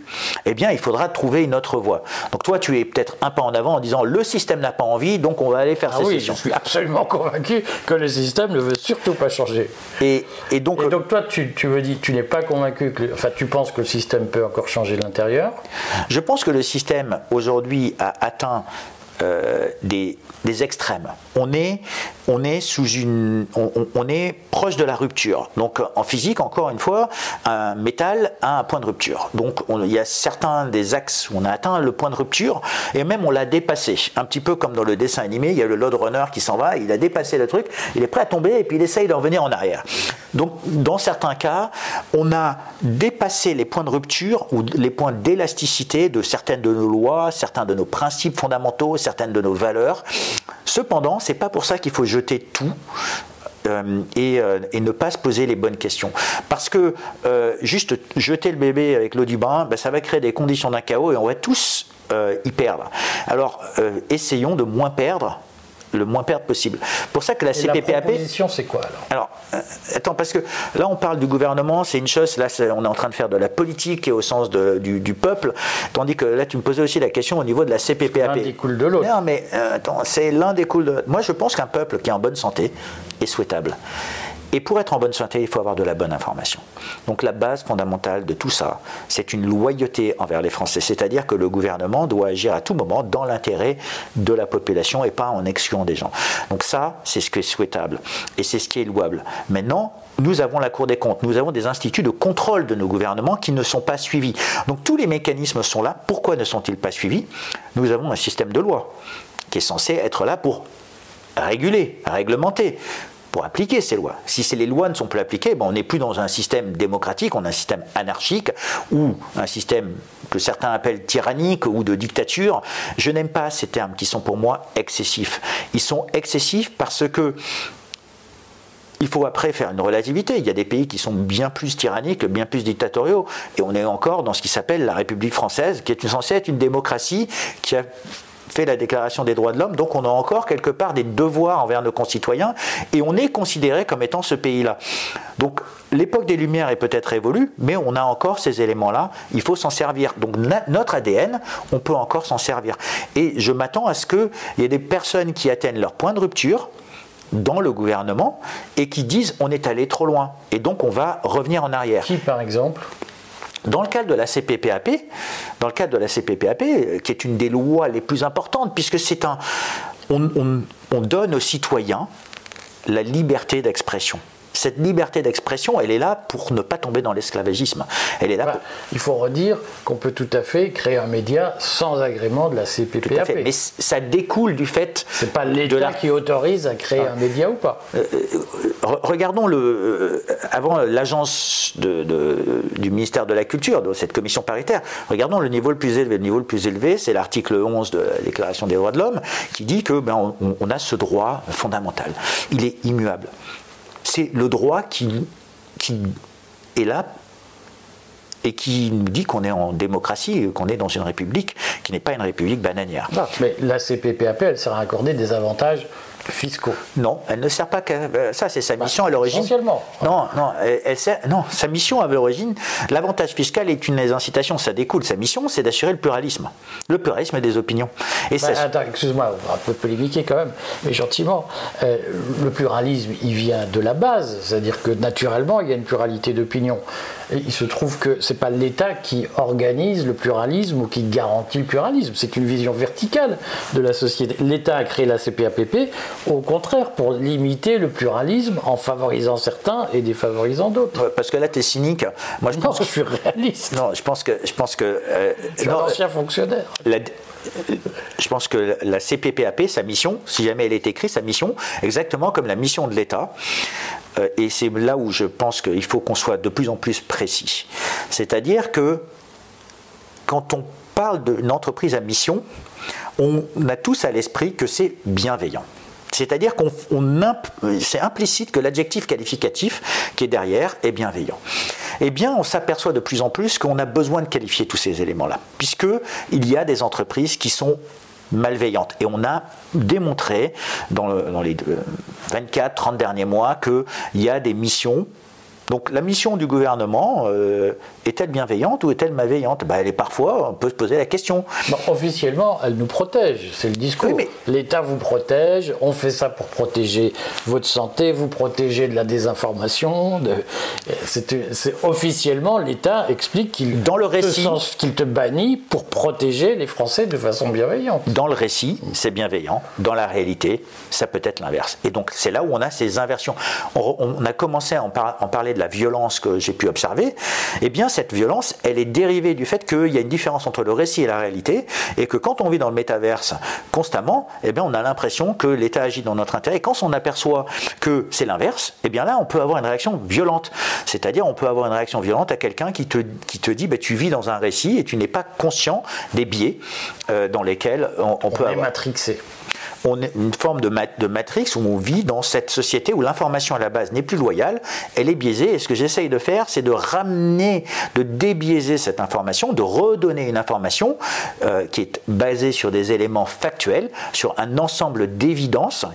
eh bien, il faudra trouver une autre voie. Donc toi, tu es peut-être un pas en avant en disant le système n'a pas envie, donc on va aller faire ah oui, Je suis absolument convaincu que le système ne veut surtout pas changer. Et, donc, donc toi, tu, tu me dis, tu n'es pas convaincu que, enfin, tu penses que le système peut encore changer l'intérieur? Je pense que le système aujourd'hui a atteint euh, des, extrêmes. On est, on est sous une, on, est proche de la rupture. Donc en physique, encore une fois, un métal a un point de rupture. Donc il y a certains des axes où on a atteint le point de rupture et même on l'a dépassé. Un petit peu comme dans le dessin animé, il y a le load runner qui s'en va, il a dépassé le truc, il est prêt à tomber et puis il essaye de revenir en arrière. Donc dans certains cas, on a dépassé les points de rupture ou les points d'élasticité de certaines de nos lois, certains de nos principes fondamentaux, certaines de nos valeurs. Cependant, c'est pas pour ça qu'il faut jeter tout. Euh, euh, et, ne pas se poser les bonnes questions. Parce que euh, juste jeter le bébé avec l'eau du bain, ben, ça va créer des conditions d'un chaos et on va tous y perdre. Alors essayons de moins perdre le moins perdre possible. Pour ça que la CPPAP. La proposition, c'est quoi alors? Alors, euh, attends, parce que là, on parle du gouvernement, c'est une chose, là, on est en train de faire de la politique et au sens du, peuple, tandis que là, tu me posais aussi la question au niveau de la CPPAP. L'un découle de l'autre. Non, mais euh, attends, c'est l'un découle de l'autre. Moi, je pense qu'un peuple qui est en bonne santé est souhaitable. Et pour être en bonne santé, il faut avoir de la bonne information. Donc la base fondamentale de tout ça, c'est une loyauté envers les Français. C'est-à-dire que le gouvernement doit agir à tout moment dans l'intérêt de la population et pas en excluant des gens. Donc ça, c'est ce qui est souhaitable et c'est ce qui est louable. Maintenant, nous avons la Cour des comptes, nous avons des instituts de contrôle de nos gouvernements qui ne sont pas suivis. Donc tous les mécanismes sont là. Pourquoi ne sont-ils pas suivis? Nous avons un système de loi qui est censé être là pour réguler, réglementer pour appliquer ces lois. Si les lois ne sont plus appliquées, on n'est plus dans un système démocratique, on a un système anarchique ou un système que certains appellent tyrannique ou de dictature. Je n'aime pas ces termes qui sont pour moi excessifs. Ils sont excessifs parce que il faut après faire une relativité. Il y a des pays qui sont bien plus tyranniques, bien plus dictatoriaux. Et on est encore dans ce qui s'appelle la République française, qui est censée être une démocratie qui a fait la Déclaration des droits de l'homme, donc on a encore quelque part des devoirs envers nos concitoyens, et on est considéré comme étant ce pays-là. Donc l'époque des Lumières est peut-être révolue, mais on a encore ces éléments-là, il faut s'en servir. Donc notre ADN, on peut encore s'en servir. Et je m'attends à ce qu'il y ait des personnes qui atteignent leur point de rupture, dans le gouvernement et qui disent on est allé trop loin et donc on va revenir en arrière. Qui par exemple? Dans le cadre de la CPPAP, dans le cadre de la CPPAP, euh, qui est une des lois les plus importantes, puisque c'est un, on donne aux citoyens la liberté d'expression cette liberté d'expression, elle est là pour ne pas tomber dans l'esclavagisme. Elle est là. Il faut redire qu'on peut tout à fait créer un média sans agrément de la CPPAP. Mais ça découle du fait. C'est pas l'État qui autorise à créer ah. un média ou pas. Euh, euh, regardons le euh, avant l'agence du ministère de la Culture, de cette commission paritaire. Regardons le niveau le plus élevé. Le niveau le plus élevé, c'est l'article 11 de la Déclaration des droits de l'homme qui dit que ben, on a ce droit fondamental. Il est immuable c'est le droit qui, est là et qui nous dit qu'on est en démocratie, qu'on est dans une république qui n'est pas une république bananière. mais la CPPAP, elle sera accordée des avantages fiscaux. Non, elle ne sert pas qu'à. Euh, ça, c'est sa Bah, mission à l'origine. essentiellement. Non, non, elle, sert. Non, sa mission à l'origine, l'avantage fiscal est une des incitations, ça découle. Sa mission, c'est d'assurer le pluralisme. Le pluralisme des opinions. Et Bah, ça. excuse-moi, on va un peu polémiquer quand même, mais gentiment. Euh, le pluralisme, il vient de la base, c'est-à-dire que naturellement, il y a une pluralité d'opinions. Il se trouve que c'est pas l'État qui organise le pluralisme ou qui garantit le pluralisme. C'est une vision verticale de la société. L'État a créé la CPAPP, au contraire, pour limiter le pluralisme en favorisant certains et défavorisant d'autres. Parce que là, tu es cynique. Moi, je Non, pense je suis réaliste. Non, je pense que. Je pense que euh, Je suis un non, ancien fonctionnaire. la- je pense que la CPPAP, sa mission, si jamais elle est écrite, sa mission, exactement comme la mission de l'État, euh, et c'est là où je pense qu'il faut qu'on soit de plus en plus précis. C'est-à-dire que quand on parle d'une entreprise à mission, on a tous à l'esprit que c'est bienveillant. C'est-à-dire qu'on c'est implicite que l'adjectif qualificatif qui est derrière est bienveillant. Eh bien, on s'aperçoit de plus en plus qu'on a besoin de qualifier tous ces éléments-là, puisque il y a des entreprises qui sont malveillantes. Et on a démontré dans, le- dans les 24-30 derniers mois qu'il y a des missions donc la mission du gouvernement euh, est-elle bienveillante ou est-elle malveillante? Ben, Elle est parfois, on peut se poser la question. Officiellement, elle nous protège, c'est le discours. Oui, mais- L'État vous protège, on fait ça pour protéger votre santé, vous protéger de la désinformation. De... c'est- officiellement, l'État explique qu'il Dans le te récit- sens- qu'il te bannit pour protéger les Français de façon bienveillante. Dans le récit, c'est bienveillant. Dans la réalité, ça peut être l'inverse. Et donc, c'est là où on a ces inversions. On, on a commencé à en, par- en parler de la violence que j'ai pu observer. Eh bien, cette violence, elle est dérivée du fait qu'il y a une différence entre le récit et la réalité, et que quand on vit dans le métaverse constamment, eh bien, on a l'impression que l'État agit dans notre intérêt. Et quand on aperçoit que c'est l'inverse, eh bien là, on peut avoir une réaction violente. C'est-à-dire, on peut avoir une réaction violente à quelqu'un qui te, qui te dit, bah, tu vis dans un récit et tu n'es pas conscient des biais euh, dans lesquels on, on peut est avoir matrixé. On est une forme de, mat- matrix où on vit dans cette société où l'information à la base n'est plus loyale, elle est biaisée. Et ce que j'essaye de faire, c'est de ramener, de débiaiser cette information, de redonner une information euh, qui est basée sur des éléments factuels, sur un ensemble d'évidences.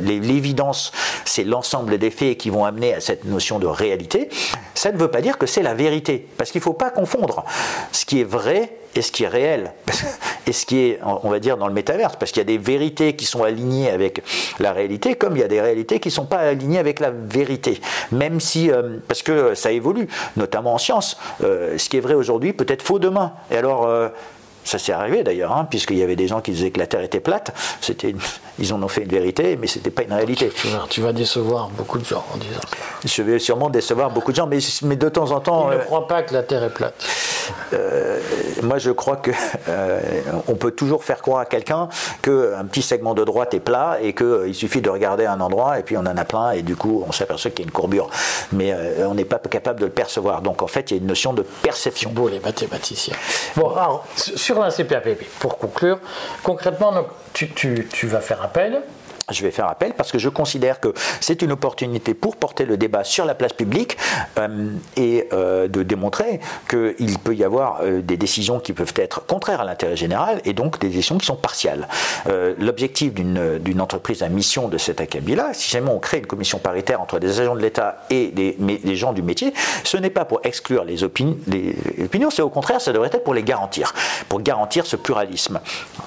L'évidence, c'est l'ensemble des faits qui vont amener à cette notion de réalité. Ça ne veut pas dire que c'est la vérité, parce qu'il ne faut pas confondre ce qui est vrai et ce qui est réel, et ce qui est, on va dire, dans le métaverse, parce qu'il y a des vérités qui sont alignées avec la réalité, comme il y a des réalités qui ne sont pas alignées avec la vérité, même si, euh, parce que ça évolue, notamment en science, Euh, ce qui est vrai aujourd'hui peut être faux demain, et alors... euh, ça s'est arrivé d'ailleurs, hein, puisqu'il y avait des gens qui disaient que la Terre était plate. C'était, ils en ont fait une vérité, mais c'était pas une réalité. Tu vas, tu vas décevoir beaucoup de gens en disant ça. Je vais sûrement décevoir beaucoup de gens, mais, mais de temps en temps, Ils euh, ne croient pas que la Terre est plate. moi je crois que euh, on peut toujours faire croire à quelqu'un qu'un petit segment de droite est plat et qu'il suffit de regarder un endroit et puis on en a plein et du coup on s'aperçoit qu'il y a une courbure. Mais euh, on n'est pas capable de le percevoir. Donc en fait il y a une notion de perception. Beau les mathématiciens. Bon, alors, sur la CPAPP, pour conclure, concrètement, tu- tu vas faire appel. Je vais faire appel parce que je considère que c'est une opportunité pour porter le débat sur la place publique euh, et euh, de démontrer qu'il peut y avoir euh, des décisions qui peuvent être contraires à l'intérêt général et donc des décisions qui sont partiales. L'objectif d'une entreprise à mission de cet acabit-là, si jamais on crée une commission paritaire entre des agents de l'État et des, gens du métier, ce n'est pas pour exclure les, les opinions, c'est au contraire, ça devrait être pour les garantir, pour garantir ce pluralisme.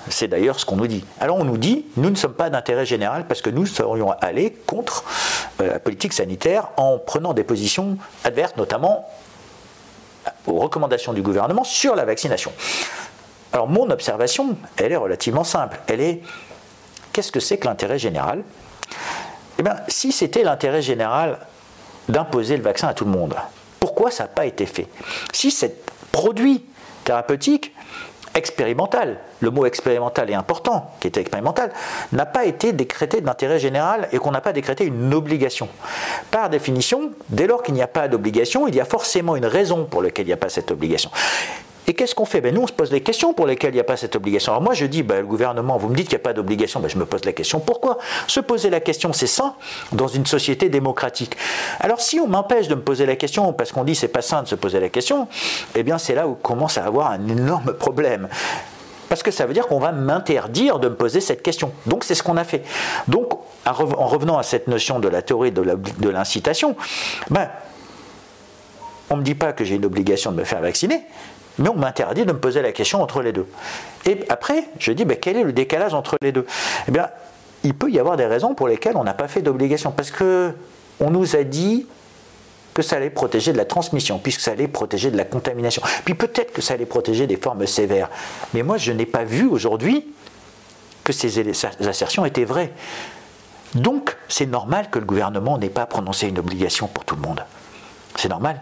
C'est d'ailleurs ce qu'on nous dit. Alors on nous dit, nous ne sommes pas d'intérêt général parce que nous serions allés contre euh, la politique sanitaire en prenant des positions adverses, notamment aux recommandations du gouvernement sur la vaccination. Alors mon observation, elle est relativement simple. Elle est, qu'est-ce que c'est que l'intérêt général? Eh bien, si c'était l'intérêt général d'imposer le vaccin à tout le monde, pourquoi ça n'a pas été fait? Si ce produit thérapeutique expérimental, le mot expérimental est important, qui était expérimental, n'a pas été décrété d'intérêt général et qu'on n'a pas décrété une obligation. Par définition, dès lors qu'il n'y a pas d'obligation, il y a forcément une raison pour laquelle il n'y a pas cette obligation. Et qu'est-ce qu'on fait? Ben Nous, on se pose des questions pour lesquelles il n'y a pas cette obligation. Alors moi, je dis, ben, le gouvernement, vous me dites qu'il n'y a pas d'obligation, ben, je me pose la question, pourquoi? Se poser la question, c'est sain dans une société démocratique. Alors si on m'empêche de me poser la question, parce qu'on dit c'est pas sain de se poser la question, eh bien c'est là où commence à avoir un énorme problème. Parce que ça veut dire qu'on va m'interdire de me poser cette question. Donc c'est ce qu'on a fait. Donc en revenant à cette notion de la théorie de l'incitation, ben, on ne me dit pas que j'ai une obligation de me faire vacciner, mais on m'interdit de me poser la question entre les deux. Et après, je dis, ben, quel est le décalage entre les deux? Eh bien, il peut y avoir des raisons pour lesquelles on n'a pas fait d'obligation. Parce que on nous a dit que ça allait protéger de la transmission, puisque ça allait protéger de la contamination. Puis peut-être que ça allait protéger des formes sévères. Mais moi, je n'ai pas vu aujourd'hui que ces assertions étaient vraies. Donc, c'est normal que le gouvernement n'ait pas prononcé une obligation pour tout le monde. C'est normal,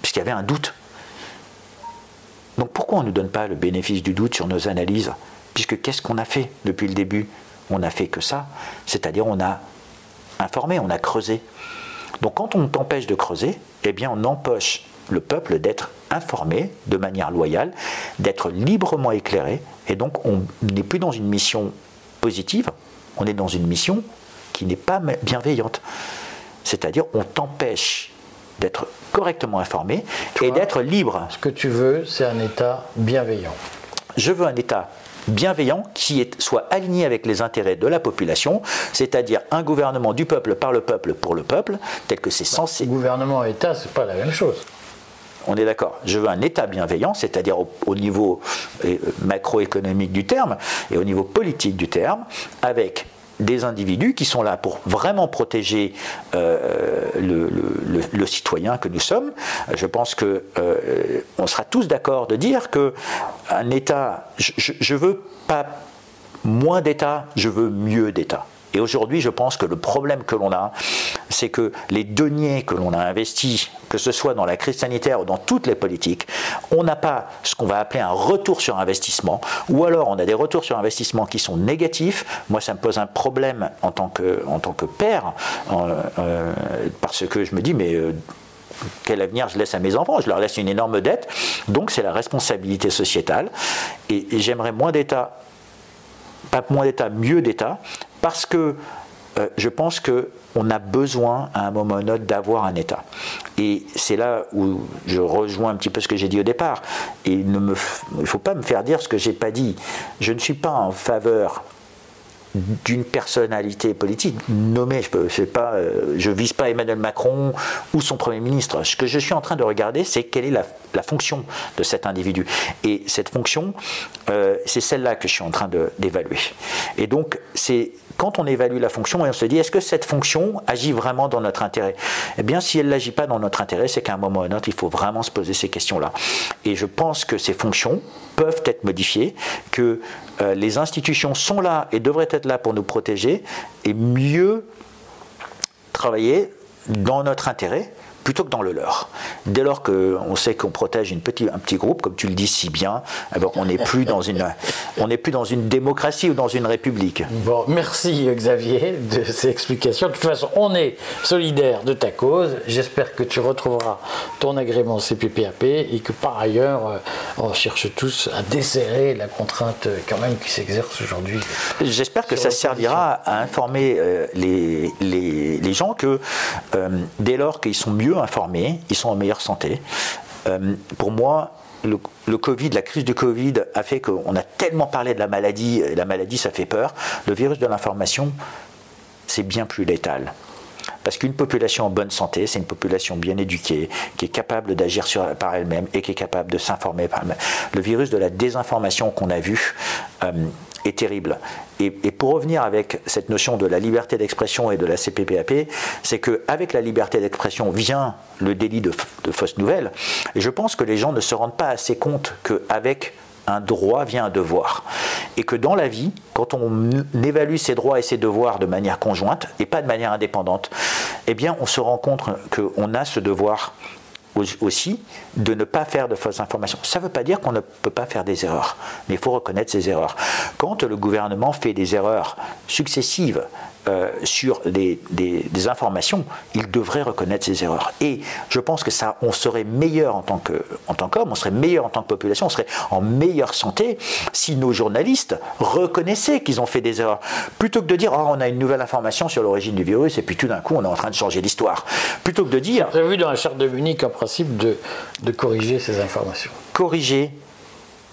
puisqu'il y avait un doute. Donc pourquoi on ne donne pas le bénéfice du doute sur nos analyses Puisque qu'est-ce qu'on a fait depuis le début On n'a fait que ça, c'est-à-dire on a informé, on a creusé. Donc quand on t'empêche de creuser, eh bien on empêche le peuple d'être informé de manière loyale, d'être librement éclairé, et donc on n'est plus dans une mission positive, on est dans une mission qui n'est pas bienveillante. C'est-à-dire on t'empêche d'être correctement informé et d'être libre. Ce que tu veux, c'est un État bienveillant. Je veux un État bienveillant qui soit aligné avec les intérêts de la population, c'est-à-dire un gouvernement du peuple, par le peuple, pour le peuple, tel que c'est censé. Gouvernement et État, c'est pas la même chose. On est d'accord. Je veux un État bienveillant, c'est-à-dire au, niveau euh, macroéconomique du terme et au niveau politique du terme, avec des individus qui sont là pour vraiment protéger euh, le, citoyen que nous sommes. Je pense que euh, on sera tous d'accord de dire que un État, je, ne veux pas moins d'État, je veux mieux d'État. Et aujourd'hui, je pense que le problème que l'on a, c'est que les deniers que l'on a investis, que ce soit dans la crise sanitaire ou dans toutes les politiques, on n'a pas ce qu'on va appeler un retour sur investissement, ou alors on a des retours sur investissement qui sont négatifs. Moi, ça me pose un problème en tant que, en tant que père, euh, parce que je me dis, mais... Euh, quel avenir je laisse à mes enfants? Je leur laisse une énorme dette. Donc c'est la responsabilité sociétale. et j'aimerais moins d'État pas moins d'État, mieux d'État, parce que euh, je pense qu'on a besoin à un moment ou autre d'avoir un État. Et c'est là où je rejoins un petit peu ce que j'ai dit au départ. Il ne faut pas me faire dire ce que j'ai pas dit. Je ne suis pas en faveur d'une personnalité politique nommée, je ne euh, vise pas Emmanuel Macron ou son Premier ministre. Ce que je suis en train de regarder, c'est quelle est la, fonction de cet individu. Et cette fonction, euh, c'est celle-là que je suis en train d'évaluer. Et donc, c'est quand on évalue la fonction et on se dit, est-ce que cette fonction agit vraiment dans notre intérêt? Eh bien, si elle n'agit pas dans notre intérêt, c'est qu'à un moment ou à un autre, il faut vraiment se poser ces questions-là. Et je pense que ces fonctions peuvent être modifiées, que euh, les institutions sont là et devraient être là pour nous protéger et mieux travailler dans notre intérêt plutôt que dans le leur. Dès lors qu'on sait qu'on protège une petit, un petit groupe, comme tu le dis si bien, eh ben, on n'est plus, dans une, plus dans une démocratie ou dans une république. Bon, merci Xavier de ces explications. De toute façon, on est solidaire de ta cause. J'espère que tu retrouveras ton agrément CPPAP et que par ailleurs, euh, on cherche tous à desserrer la contrainte quand même qui s'exerce aujourd'hui. J'espère que ça servira à informer euh, les, les, gens que euh, dès lors qu'ils sont mieux informés, ils sont en meilleure santé. Euh, pour moi, le, Covid, la crise du Covid a fait qu'on a tellement parlé de la maladie, et la maladie ça fait peur. Le virus de l'information, c'est bien plus létal. Parce qu'une population en bonne santé, c'est une population bien éduquée, qui est capable d'agir par elle-même et qui est capable de s'informer par elle-même. Le virus de la désinformation qu'on a vu, euh, est terrible. Et, pour revenir avec cette notion de la liberté d'expression et de la CPPAP, c'est qu'avec la liberté d'expression vient le délit de, de fausses nouvelles. Et je pense que les gens ne se rendent pas assez compte qu'avec un droit vient un devoir. Et que dans la vie, quand on évalue ses droits et ses devoirs de manière conjointe et pas de manière indépendante, eh bien on se rend compte qu'on a ce devoir aussi de ne pas faire de fausses informations. Ça ne veut pas dire qu'on ne peut pas faire des erreurs, mais il faut reconnaître ces erreurs. Quand le gouvernement fait des erreurs successives euh, sur des, informations, il devrait reconnaître ses erreurs. Et je pense que ça, on serait meilleur en tant que, en tant qu'homme, on serait meilleur en tant que population, on serait en meilleure santé si nos journalistes reconnaissaient qu'ils ont fait des erreurs, plutôt que de dire oh, on a une nouvelle information sur l'origine du virus et puis tout d'un coup on est en train de changer l'histoire. Plutôt que de dire. Avez vu dans la charte de Munich un principe de, de corriger ces informations. Corriger,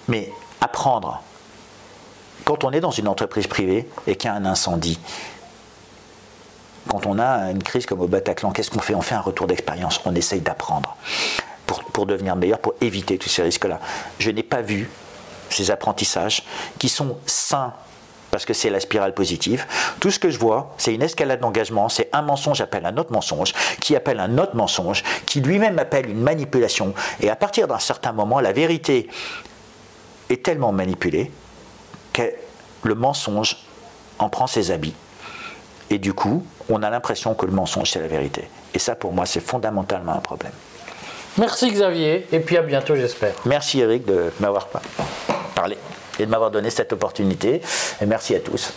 mais apprendre. Quand on est dans une entreprise privée et qu'il y a un incendie, quand on a une crise comme au Bataclan, qu'est-ce qu'on fait? On fait un retour d'expérience, on essaye d'apprendre pour, pour devenir meilleur, pour éviter tous ces risques-là. Je n'ai pas vu ces apprentissages qui sont sains parce que c'est la spirale positive. Tout ce que je vois, c'est une escalade d'engagement, c'est un mensonge appelle un autre mensonge, qui appelle un autre mensonge, qui lui-même appelle une manipulation. Et à partir d'un certain moment, la vérité est tellement manipulée que le mensonge en prend ses habits. Et du coup, on a l'impression que le mensonge, c'est la vérité. Et ça, pour moi, c'est fondamentalement un problème. Merci Xavier, et puis à bientôt, j'espère. Merci Eric de m'avoir parlé et de m'avoir donné cette opportunité. Et merci à tous.